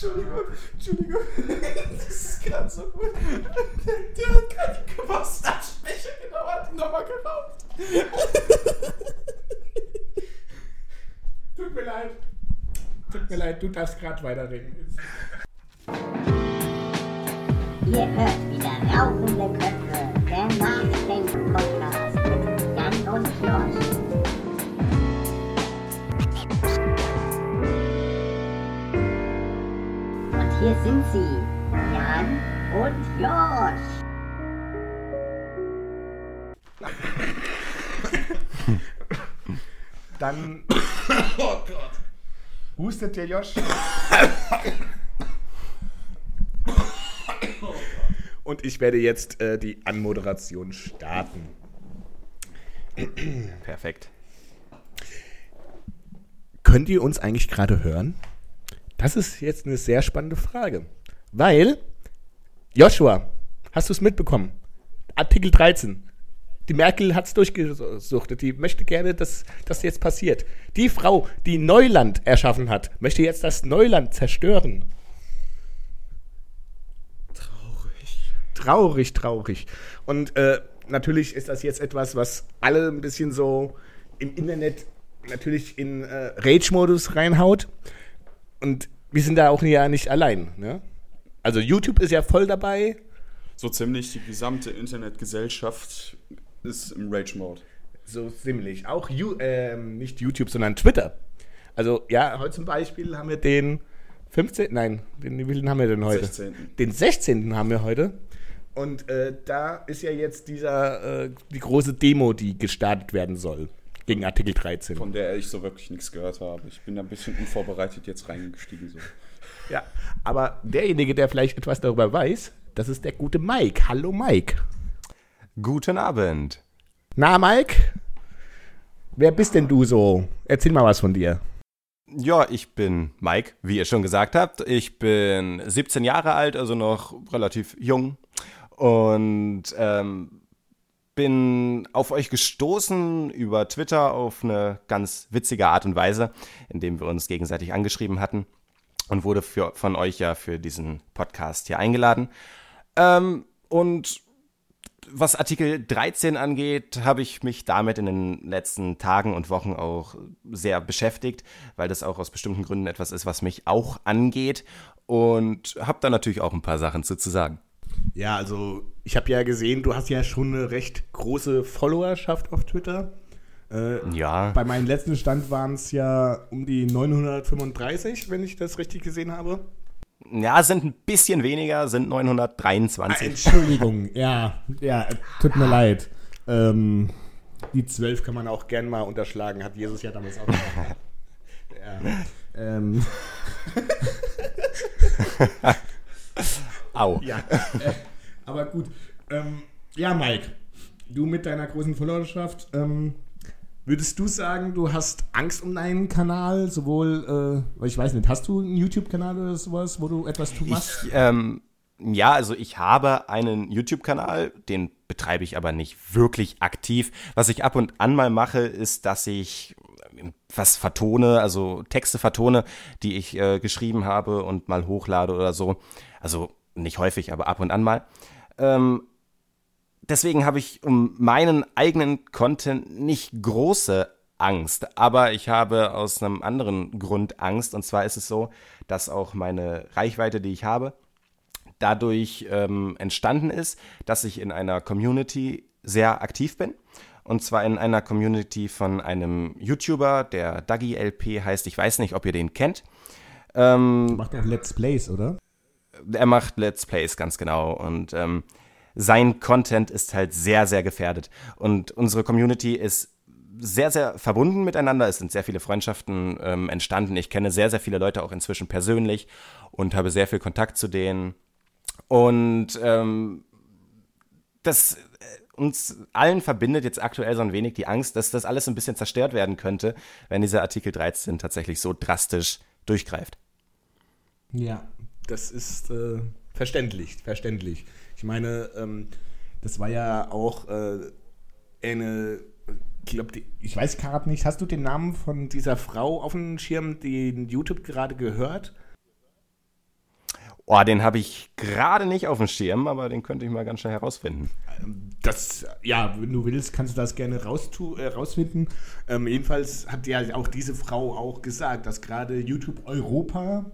Entschuldigung, Entschuldigung. Das ist gerade so gut. Der, der hat gerade die Geburtstagsschwäche genau, hat nochmal geraubt. Tut mir leid. Tut mir leid, du darfst gerade weiterreden. Ihr hört wieder Rauchende Köpfe, und Josh. Dann. Oh Gott. Hustet der Josh? Und ich werde jetzt äh, die Anmoderation starten. Perfekt. Könnt ihr uns eigentlich gerade hören? Das ist jetzt eine sehr spannende Frage. Weil, Joshua, hast du es mitbekommen? Artikel 13. Die Merkel hat es durchgesuchtet. Die möchte gerne, dass das jetzt passiert. Die Frau, die Neuland erschaffen hat, möchte jetzt das Neuland zerstören. Traurig. Traurig, traurig. Und äh, natürlich ist das jetzt etwas, was alle ein bisschen so im Internet natürlich in äh, Rage-Modus reinhaut. Und wir sind da auch ja nicht allein. Ne? Also YouTube ist ja voll dabei. So ziemlich die gesamte Internetgesellschaft ist im Rage-Mode. So ziemlich. Auch you, ähm, nicht YouTube, sondern Twitter. Also ja, heute zum Beispiel haben wir den 15. Nein, den wie viel haben wir denn heute? 16.. Den 16. haben wir heute. Und äh, da ist ja jetzt dieser äh, die große Demo, die gestartet werden soll gegen Artikel 13. Von der ich so wirklich nichts gehört habe. Ich bin da ein bisschen unvorbereitet jetzt reingestiegen. So. Ja, aber derjenige, der vielleicht etwas darüber weiß, das ist der gute Mike. Hallo Mike. Guten Abend. Na Mike, wer bist denn du so? Erzähl mal was von dir. Ja, ich bin Mike, wie ihr schon gesagt habt. Ich bin 17 Jahre alt, also noch relativ jung. Und ähm, bin auf euch gestoßen über Twitter auf eine ganz witzige Art und Weise, indem wir uns gegenseitig angeschrieben hatten und wurde für, von euch ja für diesen Podcast hier eingeladen. Ähm, und was Artikel 13 angeht, habe ich mich damit in den letzten Tagen und Wochen auch sehr beschäftigt, weil das auch aus bestimmten Gründen etwas ist, was mich auch angeht und habe da natürlich auch ein paar Sachen zu, zu sagen. Ja, also ich habe ja gesehen, du hast ja schon eine recht große Followerschaft auf Twitter. Äh, Ja. Bei meinem letzten Stand waren es ja um die 935, wenn ich das richtig gesehen habe. Ja, sind ein bisschen weniger, sind Ah, 923. Entschuldigung, ja, ja, tut mir leid. Ähm, die 12 kann man auch gern mal unterschlagen, hat Jesus ja damals auch gemacht. ja, ähm, Au. ja äh, aber gut. Ähm, ja, Mike, du mit deiner großen Followerschaft, ähm, würdest du sagen, du hast Angst um deinen Kanal, sowohl, äh, ich weiß nicht, hast du einen YouTube-Kanal oder sowas, wo du etwas tun machst? Ich, ähm, ja, also ich habe einen YouTube-Kanal, den betreibe ich aber nicht wirklich aktiv. Was ich ab und an mal mache, ist, dass ich ähm, was vertone, also Texte vertone, die ich äh, geschrieben habe und mal hochlade oder so. Also nicht häufig, aber ab und an mal. Ähm, deswegen habe ich um meinen eigenen Content nicht große Angst, aber ich habe aus einem anderen Grund Angst. Und zwar ist es so, dass auch meine Reichweite, die ich habe, dadurch ähm, entstanden ist, dass ich in einer Community sehr aktiv bin. Und zwar in einer Community von einem YouTuber, der Dagi LP heißt. Ich weiß nicht, ob ihr den kennt. Ähm, Macht auch Let's Plays, oder? er macht Let's Plays ganz genau und ähm, sein Content ist halt sehr, sehr gefährdet. Und unsere Community ist sehr, sehr verbunden miteinander. Es sind sehr viele Freundschaften ähm, entstanden. Ich kenne sehr, sehr viele Leute auch inzwischen persönlich und habe sehr viel Kontakt zu denen. Und ähm, das äh, uns allen verbindet jetzt aktuell so ein wenig die Angst, dass das alles ein bisschen zerstört werden könnte, wenn dieser Artikel 13 tatsächlich so drastisch durchgreift. Ja, das ist äh, verständlich, verständlich. Ich meine, ähm, das war ja auch äh, eine, ich glaube, ich weiß gerade nicht, hast du den Namen von dieser Frau auf dem Schirm, die in YouTube gerade gehört? Oh, den habe ich gerade nicht auf dem Schirm, aber den könnte ich mal ganz schnell herausfinden. Das, ja, wenn du willst, kannst du das gerne raustu äh, rausfinden. Ähm, jedenfalls hat ja auch diese Frau auch gesagt, dass gerade YouTube Europa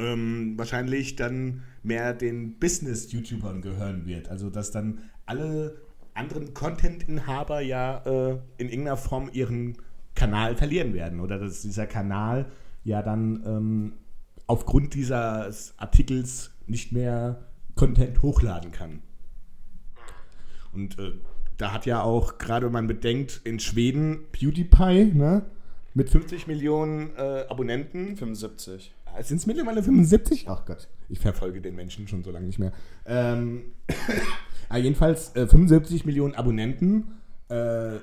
ähm, wahrscheinlich dann mehr den Business-YouTubern gehören wird. Also, dass dann alle anderen Content-Inhaber ja äh, in irgendeiner Form ihren Kanal verlieren werden. Oder dass dieser Kanal ja dann ähm, aufgrund dieses Artikels nicht mehr Content hochladen kann. Und äh, da hat ja auch, gerade wenn man bedenkt, in Schweden PewDiePie, ne? Mit 50 Millionen äh, Abonnenten. 75. Sind es mittlerweile 75? Ach Gott, ich verfolge den Menschen schon so lange nicht mehr. Ähm, ah, jedenfalls äh, 75 Millionen Abonnenten. Äh,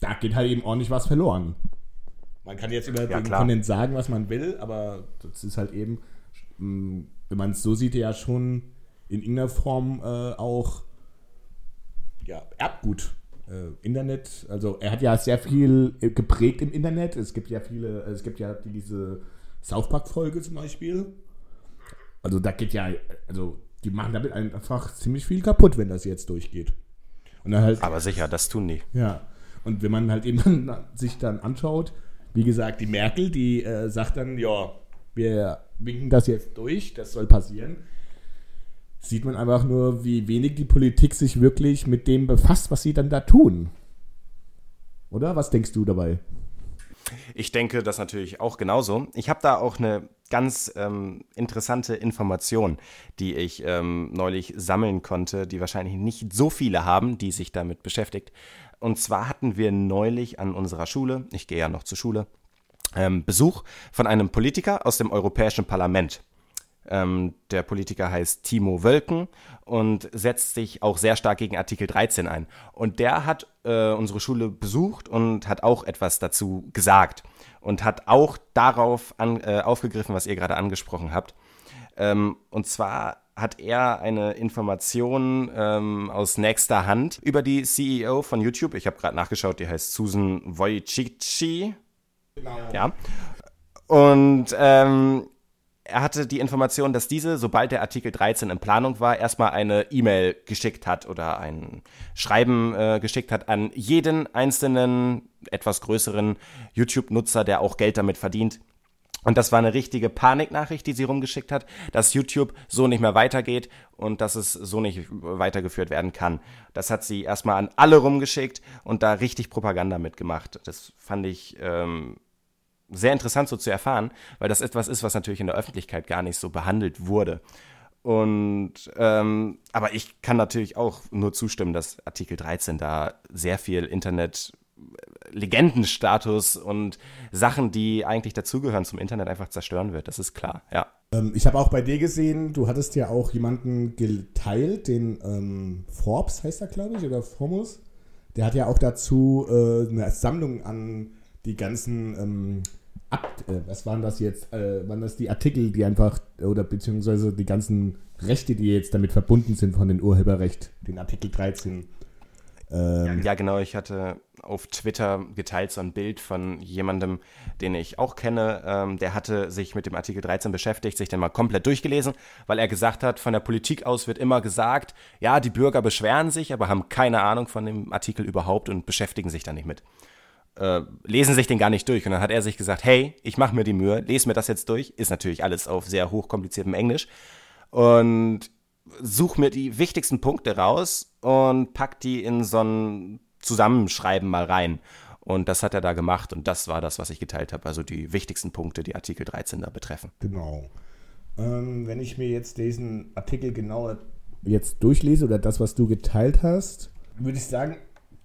da geht halt eben ordentlich was verloren. Man kann jetzt über Ja, den klar. Content sagen, was man will, aber das ist halt eben, mh, wenn man es so sieht, ja schon in irgendeiner Form äh, auch ja, Erbgut. Äh, Internet, also er hat ja sehr viel geprägt im Internet. Es gibt ja viele, es gibt ja diese South Park-Folge zum Beispiel. Also da geht ja, also die machen damit einfach ziemlich viel kaputt, wenn das jetzt durchgeht. Und dann halt, Aber sicher, das tun die. ja. Und wenn man halt eben dann, sich dann anschaut, wie gesagt, die Merkel, die äh, sagt dann, ja, wir winken das jetzt durch, das soll passieren. Sieht man einfach nur, wie wenig die Politik sich wirklich mit dem befasst, was sie dann da tun. Oder? Was denkst du dabei? Ich denke das natürlich auch genauso. Ich habe da auch eine ganz ähm, interessante Information, die ich ähm, neulich sammeln konnte, die wahrscheinlich nicht so viele haben, die sich damit beschäftigt. Und zwar hatten wir neulich an unserer Schule, ich gehe ja noch zur Schule, ähm, Besuch von einem Politiker aus dem Europäischen Parlament. Ähm, der Politiker heißt Timo Wölken und setzt sich auch sehr stark gegen Artikel 13 ein. Und der hat äh, unsere Schule besucht und hat auch etwas dazu gesagt und hat auch darauf an, äh, aufgegriffen, was ihr gerade angesprochen habt. Ähm, und zwar hat er eine Information ähm, aus nächster Hand über die CEO von YouTube. Ich habe gerade nachgeschaut, die heißt Susan Wojcicki. Ja. Und ähm, er hatte die Information, dass diese, sobald der Artikel 13 in Planung war, erstmal eine E-Mail geschickt hat oder ein Schreiben äh, geschickt hat an jeden einzelnen etwas größeren YouTube-Nutzer, der auch Geld damit verdient. Und das war eine richtige Paniknachricht, die sie rumgeschickt hat, dass YouTube so nicht mehr weitergeht und dass es so nicht weitergeführt werden kann. Das hat sie erstmal an alle rumgeschickt und da richtig Propaganda mitgemacht. Das fand ich ähm, sehr interessant so zu erfahren, weil das etwas ist, was natürlich in der Öffentlichkeit gar nicht so behandelt wurde. Und ähm, aber ich kann natürlich auch nur zustimmen, dass Artikel 13 da sehr viel Internet Legendenstatus und Sachen, die eigentlich dazugehören zum Internet, einfach zerstören wird. Das ist klar, ja. Ähm, ich habe auch bei dir gesehen, du hattest ja auch jemanden geteilt, den ähm, Forbes heißt er, glaube ich, oder Formus. Der hat ja auch dazu äh, eine Sammlung an die ganzen, ähm, Ab äh, was waren das jetzt? Äh, waren das die Artikel, die einfach, oder beziehungsweise die ganzen Rechte, die jetzt damit verbunden sind von den Urheberrecht, den Artikel 13. Ähm, Ja, genau. Ich hatte auf Twitter geteilt so ein Bild von jemandem, den ich auch kenne. Ähm, der hatte sich mit dem Artikel 13 beschäftigt, sich den mal komplett durchgelesen, weil er gesagt hat, von der Politik aus wird immer gesagt, ja, die Bürger beschweren sich, aber haben keine Ahnung von dem Artikel überhaupt und beschäftigen sich da nicht mit. Äh, lesen sich den gar nicht durch. Und dann hat er sich gesagt, hey, ich mache mir die Mühe, lese mir das jetzt durch. Ist natürlich alles auf sehr hochkompliziertem Englisch. Und such mir die wichtigsten Punkte raus und pack die in so ein Zusammenschreiben mal rein. Und das hat er da gemacht und das war das, was ich geteilt habe. Also die wichtigsten Punkte, die Artikel 13 da betreffen. Genau. Ähm, wenn ich mir jetzt diesen Artikel genauer jetzt durchlese oder das, was du geteilt hast, würde ich sagen,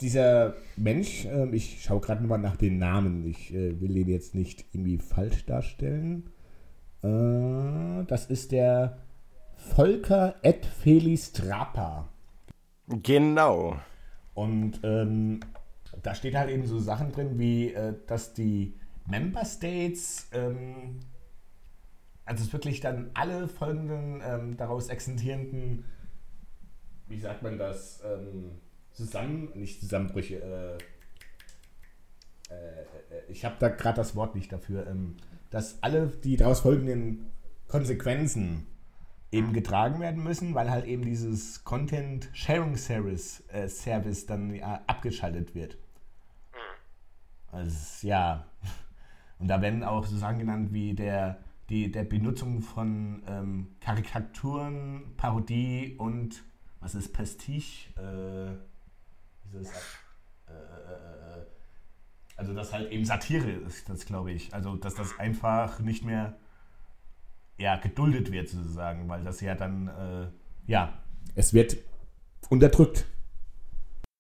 dieser Mensch, ähm, ich schaue gerade nochmal nach den Namen, ich äh, will den jetzt nicht irgendwie falsch darstellen. Äh, das ist der Volker Ed Felistrapa. Genau. Und ähm, da steht halt eben so Sachen drin, wie äh, dass die Member States, ähm, also es wirklich dann alle folgenden ähm, daraus existierenden, wie sagt man das, ähm, zusammen, nicht Zusammenbrüche, äh, äh, äh, ich habe da gerade das Wort nicht dafür, ähm, dass alle die daraus folgenden Konsequenzen eben getragen werden müssen, weil halt eben dieses Content Sharing Service, äh, Service dann ja, abgeschaltet wird. Also ja, und da werden auch so Sachen genannt wie der, die, der Benutzung von ähm, Karikaturen, Parodie und was ist Prestige? Äh, soll ich sagen? Äh, äh, äh, also das halt eben Satire ist, das glaube ich. Also dass das einfach nicht mehr ja, geduldet wird sozusagen, weil das ja dann, äh, ja, es wird unterdrückt.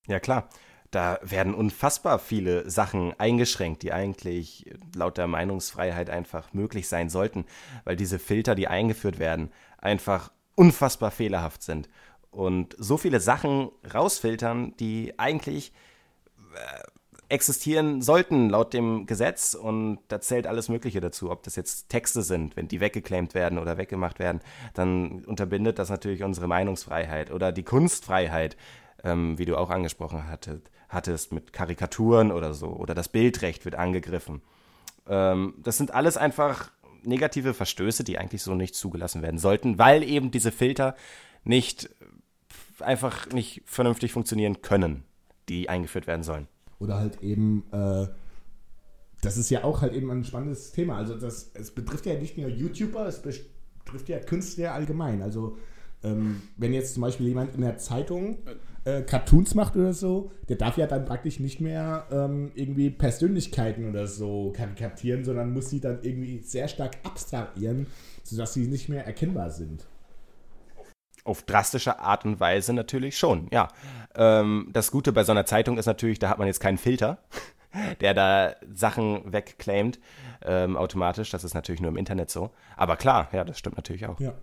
Ja, klar. Da werden unfassbar viele Sachen eingeschränkt, die eigentlich laut der Meinungsfreiheit einfach möglich sein sollten, weil diese Filter, die eingeführt werden, einfach unfassbar fehlerhaft sind und so viele Sachen rausfiltern, die eigentlich äh, existieren sollten laut dem Gesetz und da zählt alles Mögliche dazu. Ob das jetzt Texte sind, wenn die weggeclaimt werden oder weggemacht werden, dann unterbindet das natürlich unsere Meinungsfreiheit oder die Kunstfreiheit, ähm, wie du auch angesprochen hattest, hattest, mit Karikaturen oder so oder das Bildrecht wird angegriffen. Ähm, das sind alles einfach negative Verstöße, die eigentlich so nicht zugelassen werden sollten, weil eben diese Filter nicht einfach nicht vernünftig funktionieren können, die eingeführt werden sollen. Oder halt eben, äh, das ist ja auch halt eben ein spannendes Thema. Also das, es betrifft ja nicht nur YouTuber, es betrifft ja Künstler allgemein. Also ähm, wenn jetzt zum Beispiel jemand in der Zeitung äh, Cartoons macht oder so, der darf ja dann praktisch nicht mehr ähm, irgendwie Persönlichkeiten oder so karikatieren, sondern muss sie dann irgendwie sehr stark abstrahieren, sodass sie nicht mehr erkennbar sind. Auf drastische Art und Weise natürlich schon, ja. Ähm, das Gute bei so einer Zeitung ist natürlich, da hat man jetzt keinen Filter, der da Sachen wegclaimt ähm, automatisch. Das ist natürlich nur im Internet so. Aber klar, ja, das stimmt natürlich auch. Ja.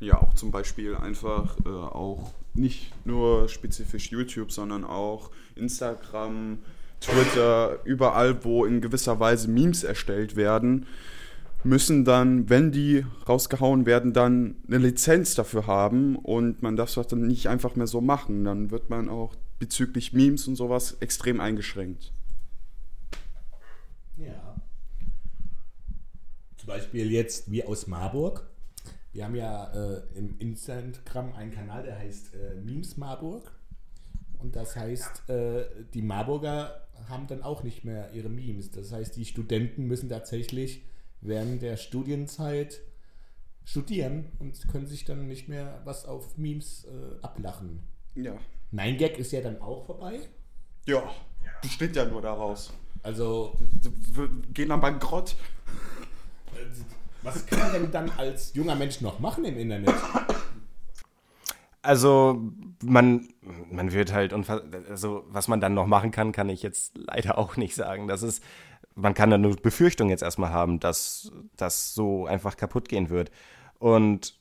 Ja, auch zum Beispiel einfach äh, auch nicht nur spezifisch YouTube, sondern auch Instagram, Twitter, überall, wo in gewisser Weise Memes erstellt werden, müssen dann, wenn die rausgehauen werden, dann eine Lizenz dafür haben und man darf das dann nicht einfach mehr so machen. Dann wird man auch bezüglich Memes und sowas extrem eingeschränkt. Ja. Zum Beispiel jetzt wie aus Marburg. Wir haben ja äh, im Instagram einen Kanal, der heißt äh, Memes Marburg. Und das heißt, äh, die Marburger haben dann auch nicht mehr ihre Memes. Das heißt, die Studenten müssen tatsächlich während der Studienzeit studieren und können sich dann nicht mehr was auf Memes äh, ablachen. Ja. Nein Gag ist ja dann auch vorbei. Ja, besteht ja nur daraus. Also, Wir gehen dann bankrott. was kann man denn dann als junger Mensch noch machen im Internet? Also man, man wird halt, also was man dann noch machen kann, kann ich jetzt leider auch nicht sagen. Das ist, man kann da nur Befürchtung jetzt erstmal haben, dass das so einfach kaputt gehen wird. Und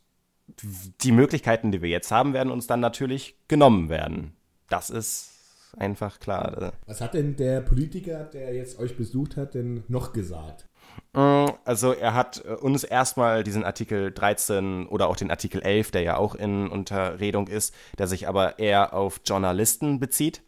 die Möglichkeiten, die wir jetzt haben, werden uns dann natürlich genommen werden. Das ist einfach klar. Was hat denn der Politiker, der jetzt euch besucht hat, denn noch gesagt? Also er hat äh, uns erstmal diesen Artikel 13 oder auch den Artikel 11, der ja auch in Unterredung ist, der sich aber eher auf Journalisten bezieht,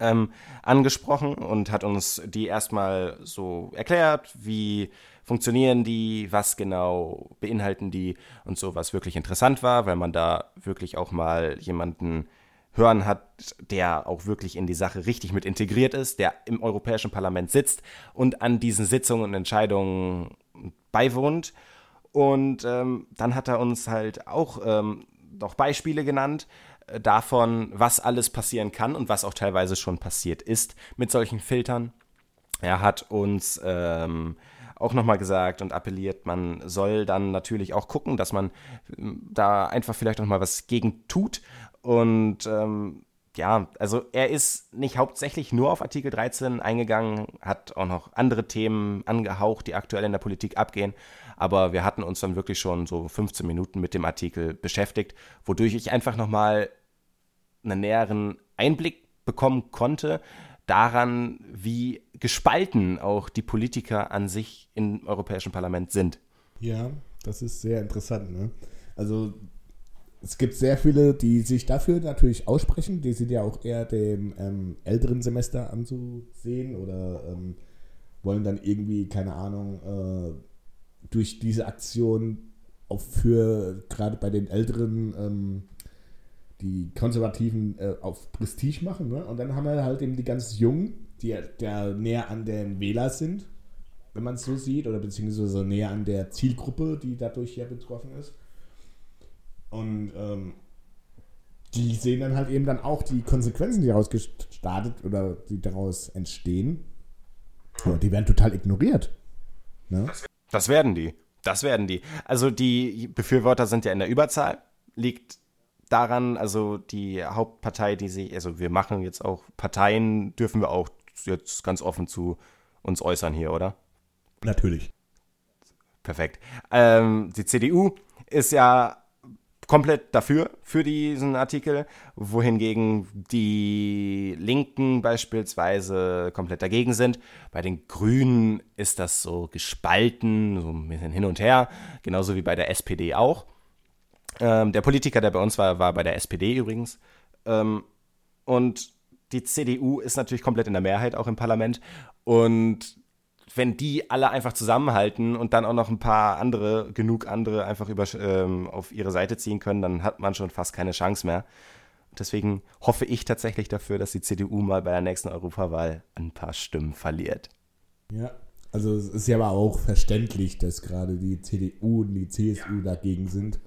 ähm, angesprochen und hat uns die erstmal so erklärt, wie funktionieren die, was genau beinhalten die und so, was wirklich interessant war, weil man da wirklich auch mal jemanden hören hat, der auch wirklich in die Sache richtig mit integriert ist, der im Europäischen Parlament sitzt und an diesen Sitzungen und Entscheidungen beiwohnt. Und ähm, dann hat er uns halt auch ähm, noch Beispiele genannt davon, was alles passieren kann und was auch teilweise schon passiert ist mit solchen Filtern. Er hat uns ähm, auch nochmal gesagt und appelliert, man soll dann natürlich auch gucken, dass man ähm, da einfach vielleicht nochmal was gegen tut und ähm, ja, also er ist nicht hauptsächlich nur auf Artikel 13 eingegangen, hat auch noch andere Themen angehaucht, die aktuell in der Politik abgehen. Aber wir hatten uns dann wirklich schon so 15 Minuten mit dem Artikel beschäftigt, wodurch ich einfach nochmal einen näheren Einblick bekommen konnte daran, wie gespalten auch die Politiker an sich im Europäischen Parlament sind. Ja, das ist sehr interessant. Ne? Also es gibt sehr viele, die sich dafür natürlich aussprechen. Die sind ja auch eher dem ähm, älteren Semester anzusehen oder ähm, wollen dann irgendwie, keine Ahnung, äh, durch diese Aktion auch für gerade bei den Älteren ähm, die Konservativen äh, auf Prestige machen. Ne? Und dann haben wir halt eben die ganz Jungen, die der näher an den Wähler sind, wenn man es so sieht, oder beziehungsweise näher an der Zielgruppe, die dadurch ja betroffen ist. Und ähm, die sehen dann halt eben dann auch die Konsequenzen, die daraus gestartet oder die daraus entstehen. Und die werden total ignoriert. Ne? Das werden die. Das werden die. Also die Befürworter sind ja in der Überzahl. Liegt daran, also die Hauptpartei, die sich, also wir machen jetzt auch Parteien, dürfen wir auch jetzt ganz offen zu uns äußern hier, oder? Natürlich. Perfekt. Ähm, die CDU ist ja komplett dafür, für diesen Artikel, wohingegen die Linken beispielsweise komplett dagegen sind. Bei den Grünen ist das so gespalten, so ein bisschen hin und her, genauso wie bei der SPD auch. Ähm, der Politiker, der bei uns war, war bei der SPD übrigens. Ähm, und die CDU ist natürlich komplett in der Mehrheit auch im Parlament. Und wenn die alle einfach zusammenhalten und dann auch noch ein paar andere, genug andere einfach über, ähm, auf ihre Seite ziehen können, dann hat man schon fast keine Chance mehr. Deswegen hoffe ich tatsächlich dafür, dass die CDU mal bei der nächsten Europawahl ein paar Stimmen verliert. Ja, also es ist ja aber auch verständlich, dass gerade die CDU und die CSU dagegen sind.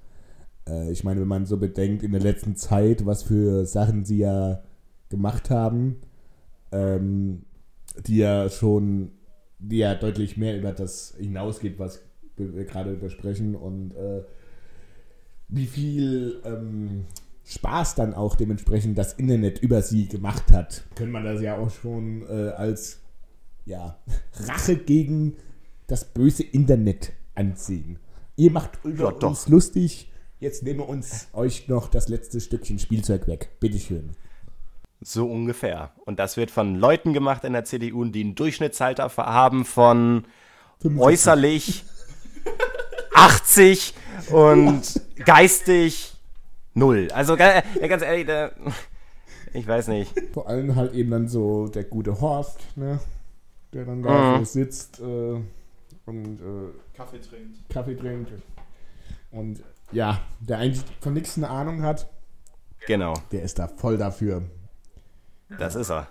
Äh, ich meine, wenn man so bedenkt, in der letzten Zeit, was für Sachen sie ja gemacht haben, ähm, die ja schon die ja deutlich mehr über das hinausgeht, was wir gerade besprechen und äh, wie viel ähm, Spaß dann auch dementsprechend das Internet über sie gemacht hat, könnte man das ja auch schon äh, als ja, Rache gegen das böse Internet ansehen. Ihr macht über Ja, uns lustig, jetzt nehmen wir uns euch noch das letzte Stückchen Spielzeug weg. Bitteschön. So ungefähr. Und das wird von Leuten gemacht in der CDU, die einen Durchschnittsalter haben von 65. äußerlich 80 und geistig null. Also ga- ja, ganz ehrlich, da, ich weiß nicht. Vor allem halt eben dann so der gute Horst, ne? Der dann da Mhm. so sitzt äh, und äh, Kaffee trinkt. Kaffee trinkt. Und ja, der eigentlich von nichts eine Ahnung hat, Genau, der ist da voll dafür. Das ist er.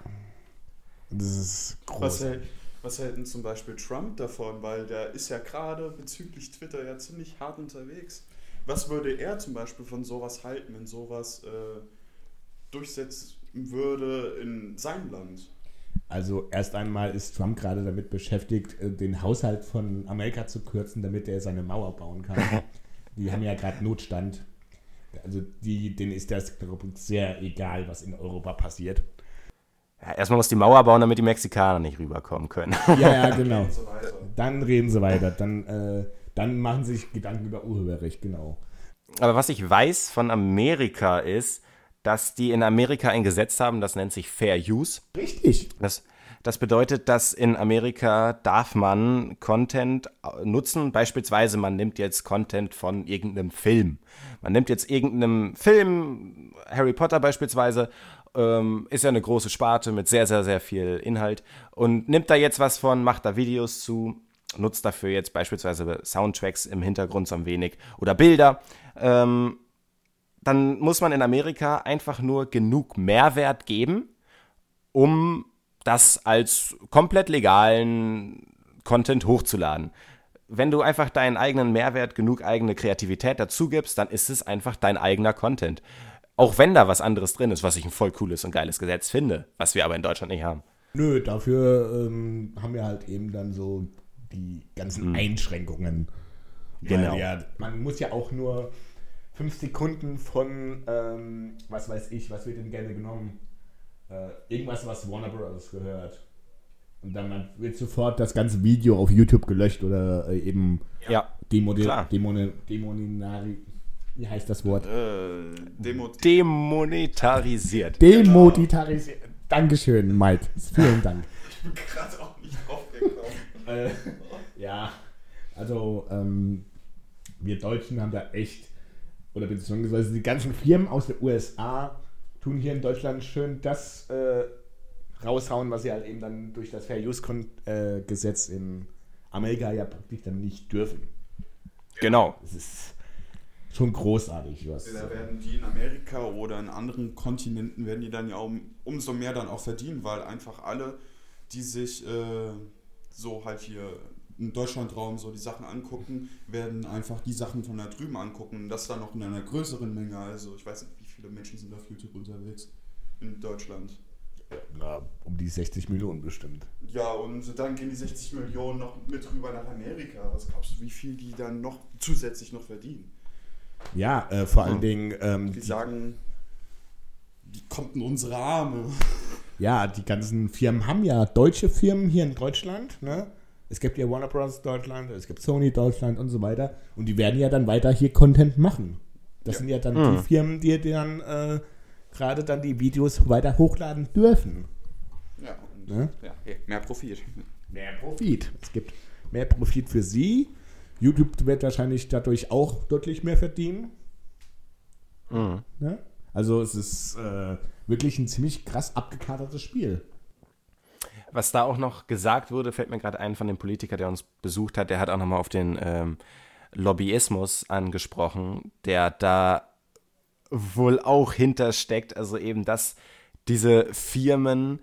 Das ist Was groß. hält, was hält denn zum Beispiel Trump davon? Weil der ist ja gerade bezüglich Twitter ja ziemlich hart unterwegs. Was würde er zum Beispiel von sowas halten, wenn sowas äh, durchsetzen würde in seinem Land? Also erst einmal ist Trump gerade damit beschäftigt, äh, den Haushalt von Amerika zu kürzen, damit er seine Mauer bauen kann. die haben ja gerade Notstand. Also die, denen ist das, glaube ich, sehr egal, was in Europa passiert. Ja, erstmal muss die Mauer bauen, damit die Mexikaner nicht rüberkommen können. Ja, ja, genau. Dann reden sie weiter. Dann, äh, dann machen sie sich Gedanken über Urheberrecht, genau. Aber was ich weiß von Amerika ist, dass die in Amerika ein Gesetz haben, das nennt sich Fair Use. Richtig. Das, das bedeutet, dass in Amerika darf man Content nutzen. Beispielsweise, man nimmt jetzt Content von irgendeinem Film. Man nimmt jetzt irgendeinem Film, Harry Potter beispielsweise, ähm, ist ja eine große Sparte mit sehr, sehr, sehr viel Inhalt und nimmt da jetzt was von, macht da Videos zu, nutzt dafür jetzt beispielsweise Soundtracks im Hintergrund so ein wenig oder Bilder. Ähm, dann muss man in Amerika einfach nur genug Mehrwert geben, um das als komplett legalen Content hochzuladen. Wenn du einfach deinen eigenen Mehrwert, genug eigene Kreativität dazu gibst, dann ist es einfach dein eigener Content. Auch wenn da was anderes drin ist, was ich ein voll cooles und geiles Gesetz finde, was wir aber in Deutschland nicht haben. Nö, dafür ähm, haben wir halt eben dann so die ganzen Einschränkungen. Genau. Ja, man muss ja auch nur fünf Sekunden von, ähm, was weiß ich, was wird denn gerne genommen? Äh, irgendwas, was Warner Bros. gehört. Und dann wird sofort das ganze Video auf YouTube gelöscht oder äh, eben Ja. demoni klar. demoni demoninari. Wie heißt das Wort? Äh, Demo Demonetarisiert. Demonetarisiert. Dankeschön, Mike. Vielen Dank. ich bin gerade auch nicht drauf gekommen. Äh, ja, also ähm, wir Deutschen haben da echt, oder beziehungsweise die ganzen Firmen aus den USA tun hier in Deutschland schön das äh, raushauen, was sie halt eben dann durch das Fair Use äh, Gesetz in Amerika ja praktisch dann nicht dürfen. Genau. Das ist, schon großartig. Was, Da werden die in Amerika oder in anderen Kontinenten werden die dann ja um, umso mehr dann auch verdienen, weil einfach alle, die sich äh, so halt hier im Deutschlandraum so die Sachen angucken, werden einfach die Sachen von da drüben angucken und das dann noch in einer größeren Menge. Also ich weiß nicht, wie viele Menschen sind auf YouTube unterwegs in Deutschland. na, um die 60 Millionen bestimmt. Ja, und dann gehen die 60 Millionen noch mit rüber nach Amerika. Was glaubst du, wie viel die dann noch zusätzlich noch verdienen? Ja, äh, vor allen Dingen, ähm, Die sagen, die kommt in unsere Arme. ja, die ganzen Firmen haben ja deutsche Firmen hier in Deutschland. Ne? Es gibt ja Warner Bros. Deutschland, es gibt Sony Deutschland und so weiter. Und die werden ja dann weiter hier Content machen. Das Ja. sind ja dann die Firmen, die dann äh, gerade dann die Videos weiter hochladen dürfen. Ja, und Ne? ja, mehr Profit. Mehr Profit. Es gibt mehr Profit für sie. YouTube wird wahrscheinlich dadurch auch deutlich mehr verdienen. Ne? Also es ist äh, wirklich ein ziemlich krass abgekatertes Spiel. Was da auch noch gesagt wurde, fällt mir gerade ein von dem Politiker, der uns besucht hat, der hat auch nochmal auf den ähm, Lobbyismus angesprochen, der da wohl auch hintersteckt. Also eben, dass diese Firmen,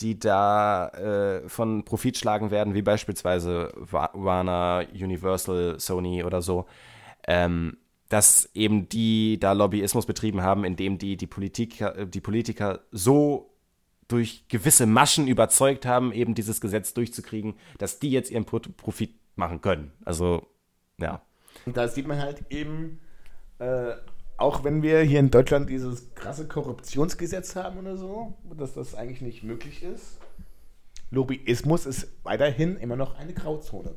die da äh, von Profit schlagen werden, wie beispielsweise Wa- Warner, Universal, Sony oder so, ähm, dass eben die da Lobbyismus betrieben haben, indem die die Politiker, die Politiker so durch gewisse Maschen überzeugt haben, eben dieses Gesetz durchzukriegen, dass die jetzt ihren Pro Profit machen können. Also, ja. Und da sieht man halt eben, äh, auch wenn wir hier in Deutschland dieses krasse Korruptionsgesetz haben oder so, dass das eigentlich nicht möglich ist. Lobbyismus ist weiterhin immer noch eine Grauzone.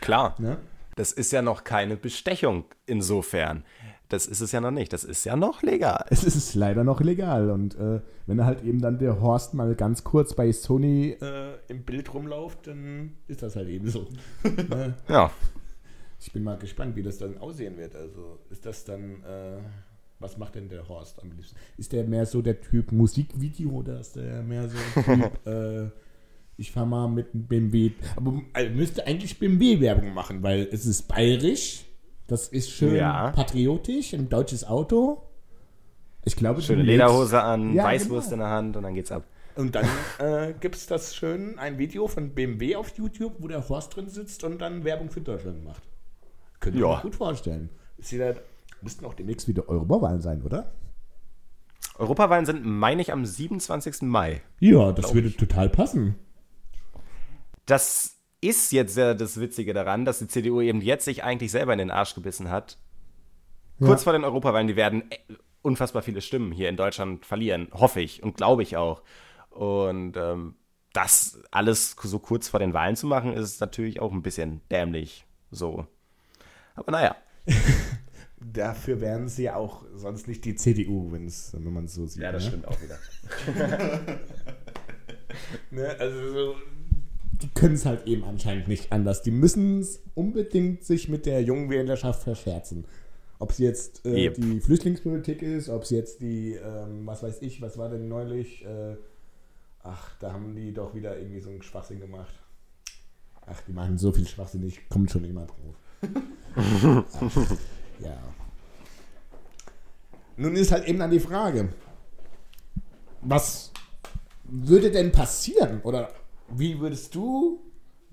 Klar. Ne? Das ist ja noch keine Bestechung insofern. Das ist es ja noch nicht. Das ist ja noch legal. Es ist leider noch legal. Und äh, wenn halt eben dann der Horst mal ganz kurz bei Sony äh, im Bild rumläuft, dann ist das halt eben so. ne? Ja. Ich bin mal gespannt, wie das dann aussehen wird. Also ist das dann, äh, was macht denn der Horst am liebsten? Ist der mehr so der Typ Musikvideo oder ist der mehr so der Typ, äh, ich fahre mal mit einem BMW, aber er müsste eigentlich BMW-Werbung machen, weil es ist bayerisch, das ist schön Ja. patriotisch, ein deutsches Auto. Ich glaube, Schöne Lederhose an, Ja, Weißwurst genau. in der Hand und dann geht's ab. Und dann äh, gibt es das schön, ein Video von BMW auf YouTube, wo der Horst drin sitzt und dann Werbung für Deutschland macht. Könnte ich Ja. mir gut vorstellen. Ist wieder, müssten auch demnächst wieder Europawahlen sein, oder? Europawahlen sind, meine ich, am 27. Mai. Ja, das würde total passen. Das ist jetzt ja das Witzige daran, dass die CDU eben jetzt sich eigentlich selber in den Arsch gebissen hat. Kurz vor den Europawahlen, die werden äh, unfassbar viele Stimmen hier in Deutschland verlieren, hoffe ich und glaube ich auch. Und ähm, das alles so kurz vor den Wahlen zu machen, ist natürlich auch ein bisschen dämlich. So. Aber naja. Dafür wären sie ja auch sonst nicht die CDU, wenn's, wenn man es so sieht. ne? auch wieder. Ne? Also so, die können es halt eben anscheinend nicht anders. Die müssen es unbedingt sich mit der jungen Wählerschaft verscherzen. Ob es jetzt äh, Yep. die Flüchtlingspolitik ist, ob es jetzt die, ähm, was weiß ich, was war denn neulich? Äh, ach, da haben die doch wieder irgendwie so einen Schwachsinn gemacht. Ach, die machen so viel Schwachsinn, ich komme schon immer drauf. ja. Nun ist halt eben dann die Frage, was würde denn passieren? Oder wie würdest du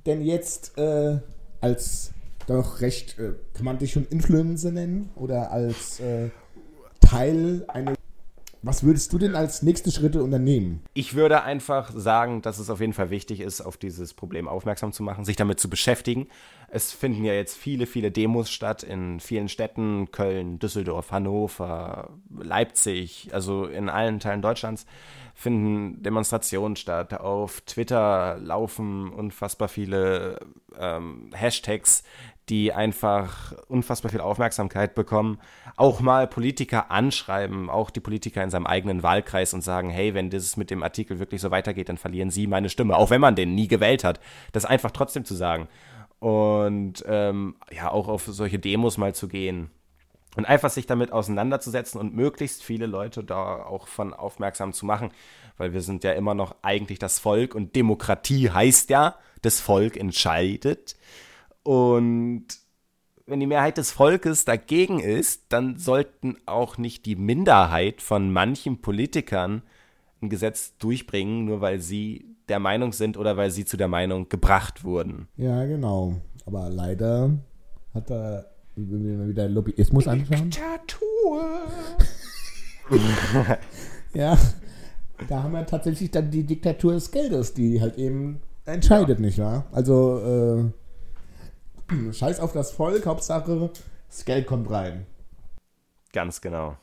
denn jetzt äh, als doch recht, äh, kann man dich schon Influencer nennen? Oder als äh, Teil einer. Was würdest du denn als nächste Schritte unternehmen? Ich würde einfach sagen, dass es auf jeden Fall wichtig ist, auf dieses Problem aufmerksam zu machen, sich damit zu beschäftigen. Es finden ja jetzt viele, viele Demos statt in vielen Städten, Köln, Düsseldorf, Hannover, Leipzig, also in allen Teilen Deutschlands finden Demonstrationen statt. Auf Twitter laufen unfassbar viele ähm, Hashtags, die einfach unfassbar viel Aufmerksamkeit bekommen. Auch mal Politiker anschreiben, auch die Politiker in seinem eigenen Wahlkreis und sagen, hey, wenn das mit dem Artikel wirklich so weitergeht, dann verlieren Sie meine Stimme, auch wenn man den nie gewählt hat. Das einfach trotzdem zu sagen. Und ähm, ja, auch auf solche Demos mal zu gehen. Und einfach sich damit auseinanderzusetzen und möglichst viele Leute da auch von aufmerksam zu machen, weil wir sind ja immer noch eigentlich das Volk und Demokratie heißt ja, das Volk entscheidet. Und wenn die Mehrheit des Volkes dagegen ist, dann sollten auch nicht die Minderheit von manchen Politikern ein Gesetz durchbringen, nur weil sie der Meinung sind oder weil sie zu der Meinung gebracht wurden. Ja, genau. Aber leider hat er wieder Lobbyismus anschauen. Diktatur. Ja, da haben wir tatsächlich dann die Diktatur des Geldes, die halt eben entscheidet, nicht wahr? Also, äh, scheiß auf das Volk, Hauptsache, das Geld kommt rein. Ganz genau.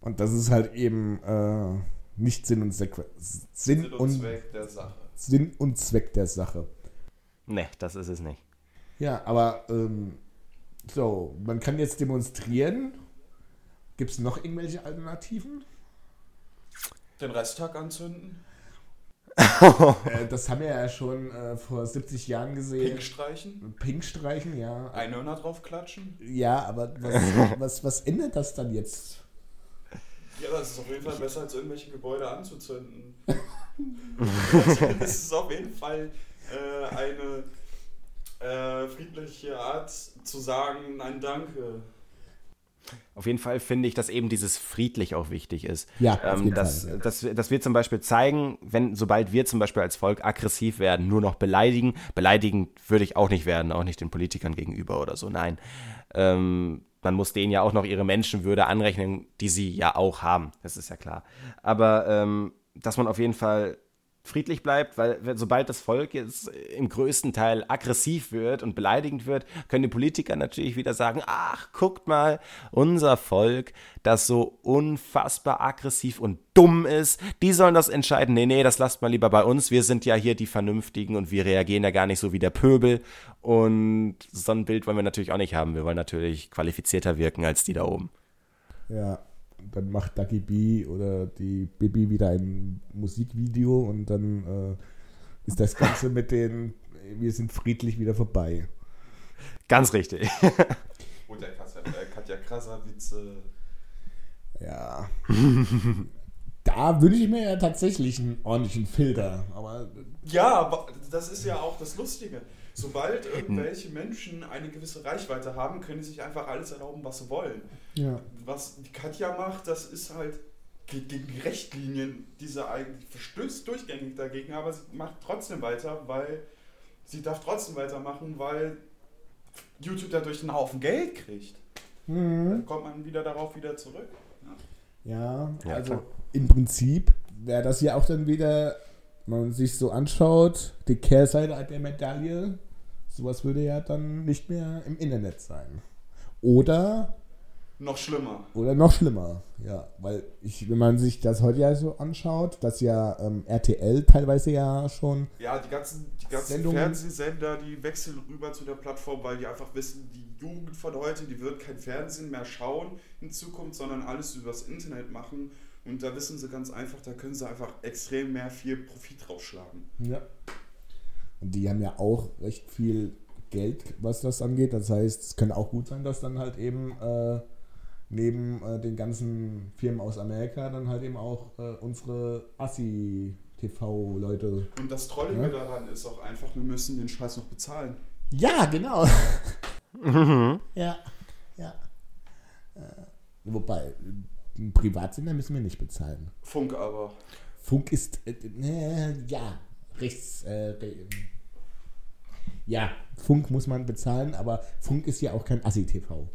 Und das ist halt eben äh, nicht Sinn und Zweck, Sinn, Sinn und und, Zweck der Sache. Sinn und Zweck der Sache. Ne, das ist es nicht. Ja, aber ähm, so, man kann jetzt demonstrieren. Gibt es noch irgendwelche Alternativen? Den Resttag anzünden, Äh, das haben wir ja schon äh, vor 70 Jahren gesehen. Pink streichen, Pink streichen, ja. Einhörner drauf klatschen. Ja, aber was, was, was ändert das dann jetzt? Ja, das ist auf jeden Fall besser, als irgendwelche Gebäude anzuzünden. das ist auf jeden Fall äh, eine äh, friedliche Art zu sagen, nein, danke. Auf jeden Fall finde ich, dass eben dieses friedlich auch wichtig ist. Ja, ähm, dass, Fall, ja. dass, wir- dass wir zum Beispiel zeigen, wenn, sobald wir zum Beispiel als Volk aggressiv werden, nur noch beleidigen. Beleidigen würde ich auch nicht werden, auch nicht den Politikern gegenüber oder so. Nein. Ähm, man muss denen ja auch noch ihre Menschenwürde anrechnen, die sie ja auch haben. Das ist ja klar. Aber ähm, dass man auf jeden Fall friedlich bleibt, weil sobald das Volk jetzt im größten Teil aggressiv wird und beleidigend wird, können die Politiker natürlich wieder sagen, ach, guckt mal, unser Volk, das so unfassbar aggressiv und dumm ist, die sollen das entscheiden. Nee, nee, das lasst mal lieber bei uns. Wir sind ja hier die Vernünftigen und wir reagieren ja gar nicht so wie der Pöbel. Und so ein Bild wollen wir natürlich auch nicht haben. Wir wollen natürlich qualifizierter wirken als die da oben. Ja, dann macht Ducky B oder die Bibi wieder ein Musikvideo und dann äh, ist das Ganze mit den Wir sind friedlich wieder vorbei. Ganz richtig. Und der Katja, äh, Katja Krasavitze. Ja. da wünsche ich mir ja tatsächlich einen ordentlichen Filter. Aber Ja, aber das ist ja auch das Lustige. Sobald irgendwelche Menschen eine gewisse Reichweite haben, können sie sich einfach alles erlauben, was sie wollen. ja. Was die Katja macht, das ist halt ge- gegen die Rechtlinien, die sie eigentlich verstößt durchgängig dagegen, aber sie macht trotzdem weiter, weil sie darf trotzdem weitermachen, weil YouTube dadurch einen Haufen Geld kriegt. Dann kommt man wieder darauf wieder zurück. Ja, Ja, also klar. im Prinzip wäre das ja auch dann wieder, wenn man sich so anschaut, die Kehrseite der Medaille. Sowas würde ja dann nicht mehr im Internet sein. Oder, Noch schlimmer. oder noch schlimmer, ja, weil ich, wenn man sich das heute ja so anschaut, dass ja ähm, RTL teilweise ja schon, Ja, die ganzen, die ganzen Sendungen- Fernsehsender, die wechseln rüber zu der Plattform, weil die einfach wissen, die Jugend von heute, die wird kein Fernsehen mehr schauen in Zukunft, sondern alles übers Internet machen. Und da wissen sie ganz einfach, da können sie einfach extrem mehr viel Profit rausschlagen. ja, und die haben ja auch recht viel Geld, was das angeht. Das heißt, es könnte auch gut sein, dass dann halt eben äh, neben äh, den ganzen Firmen aus Amerika dann halt eben auch äh, unsere Assi-TV-Leute. Und das Trollige Ja. daran ist auch einfach, wir müssen den Scheiß noch bezahlen. Ja, genau. ja, ja. Äh, wobei, einen Privatsender müssen wir nicht bezahlen. Funk aber. Funk ist, äh, äh, ja, rechts, äh, re- ja, Funk muss man bezahlen, aber Funk ist ja auch kein Assi-TV.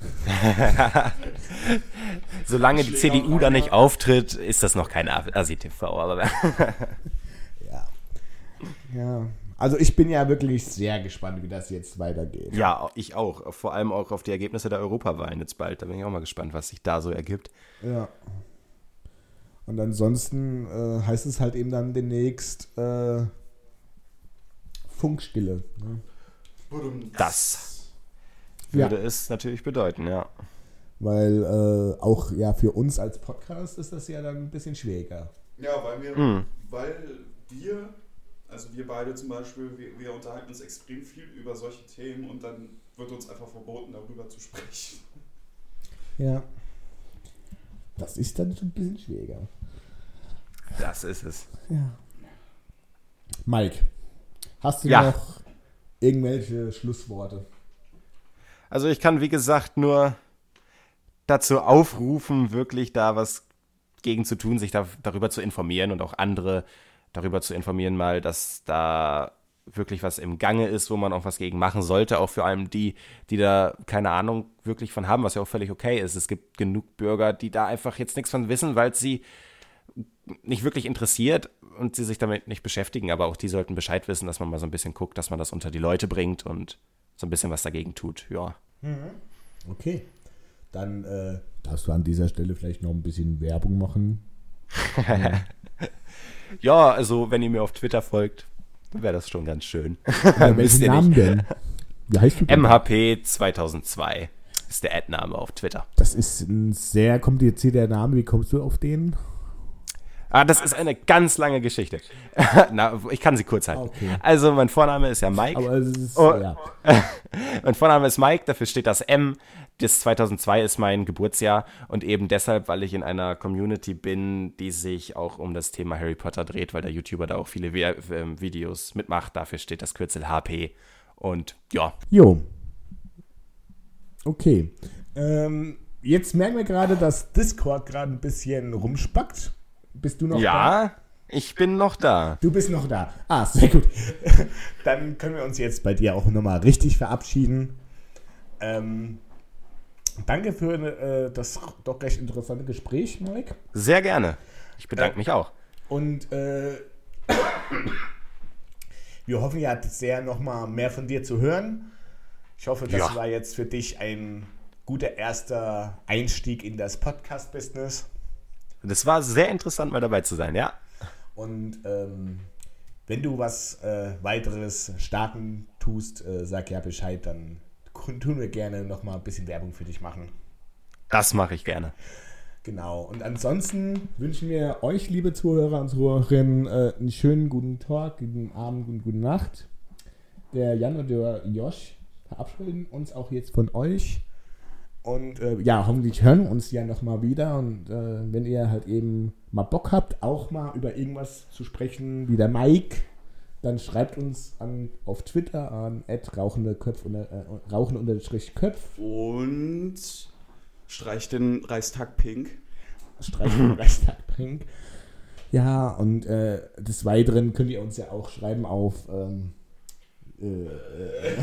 Solange die CDU da nicht auftritt, ist das noch kein. Aber Ja. Ja. Also ich bin ja wirklich sehr gespannt, wie das jetzt weitergeht. ja, ich auch. Vor allem auch auf die Ergebnisse der Europawahlen jetzt bald. Da bin ich auch mal gespannt, was sich da so ergibt. Ja. Und ansonsten äh, heißt es halt eben dann demnächst äh, Funkstille. Ne? Das Ja. würde es natürlich bedeuten, ja. Weil äh, auch ja für uns als Podcast ist das ja dann ein bisschen schwieriger. Ja, weil wir, Mhm. weil wir, also wir beide zum Beispiel, wir, wir unterhalten uns extrem viel über solche Themen und dann wird uns einfach verboten, darüber zu sprechen. Ja. Das ist dann schon ein bisschen schwieriger. Das ist es. Ja. Mike, hast du Ja. noch irgendwelche Schlussworte? Also ich kann, wie gesagt, nur dazu aufrufen, wirklich da was gegen zu tun, sich da, darüber zu informieren und auch andere darüber zu informieren, mal, dass da wirklich was im Gange ist, wo man auch was gegen machen sollte, auch vor allem die, die da keine Ahnung wirklich von haben, was ja auch völlig okay ist. Es gibt genug Bürger, die da einfach jetzt nichts von wissen, weil sie nicht wirklich interessiert und sie sich damit nicht beschäftigen, aber auch die sollten Bescheid wissen, dass man mal so ein bisschen guckt, dass man das unter die Leute bringt und so ein bisschen was dagegen tut. Ja. Okay. Dann äh, darfst du an dieser Stelle vielleicht noch ein bisschen Werbung machen. Ja, also wenn ihr mir auf Twitter folgt, wäre das schon ganz schön. Welchen Namen denn? Wie heißt du denn? MHP 2002 ist der Ad-Name auf Twitter. Das ist ein sehr komplizierter Name. Wie kommst du auf den? Ah, das ist eine ganz lange Geschichte. Na, ich kann sie kurz halten. Okay. Also, mein Vorname ist ja Mike. Aber es ist, Oh. ja. mein Vorname ist Mike, dafür steht das M. Das 2002 ist mein Geburtsjahr und eben deshalb, weil ich in einer Community bin, die sich auch um das Thema Harry Potter dreht, weil der YouTuber da auch viele Vi ähm, Videos mitmacht. Dafür steht das Kürzel HP. Und ja, Jo. Okay. Ähm, jetzt merken wir gerade, dass Discord gerade ein bisschen rumspackt. Bist du noch da? ja, ich bin noch da. Du bist noch da. Ah, sehr gut. Dann können wir uns jetzt bei dir auch nochmal richtig verabschieden. Ähm, danke für äh, das doch recht interessante Gespräch, Mike. Sehr gerne. Ich bedanke mich auch. Und äh, wir hoffen ja sehr nochmal mehr von dir zu hören. Ich hoffe, das Ja. war jetzt für dich ein guter erster Einstieg in das Podcast-Business. Das war sehr interessant, mal dabei zu sein, ja. Und ähm, wenn du was äh, weiteres starten tust, äh, sag ja Bescheid, dann tun wir gerne nochmal ein bisschen Werbung für dich machen. Das mache ich gerne. Genau. Und ansonsten wünschen wir euch, liebe Zuhörer und Zuhörerinnen, äh, einen schönen guten Tag, guten Abend und gute Nacht. Der Jan und der Josh verabschieden uns auch jetzt von euch. Und äh, ja, hoffentlich hören wir uns ja nochmal wieder. Und äh, wenn ihr halt eben mal Bock habt, auch mal über irgendwas zu sprechen, wie der Mike, dann schreibt uns an, auf Twitter an rauchende Köpf unter, äh, rauchende unterstrich Köpf. Und streich den Reichstag pink. Ja, und äh, des Weiteren könnt ihr uns ja auch schreiben auf, ähm, äh, äh,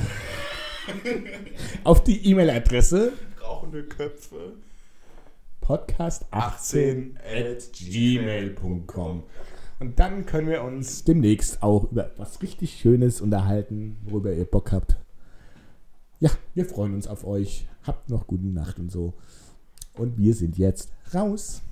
auf die E-Mail-Adresse Rauchende Köpfe. podcast18 at gmail.com. Und dann können wir uns demnächst auch über was richtig Schönes unterhalten, worüber ihr Bock habt. Ja, wir freuen uns auf euch. Habt noch gute Nacht und so. Und wir sind jetzt raus.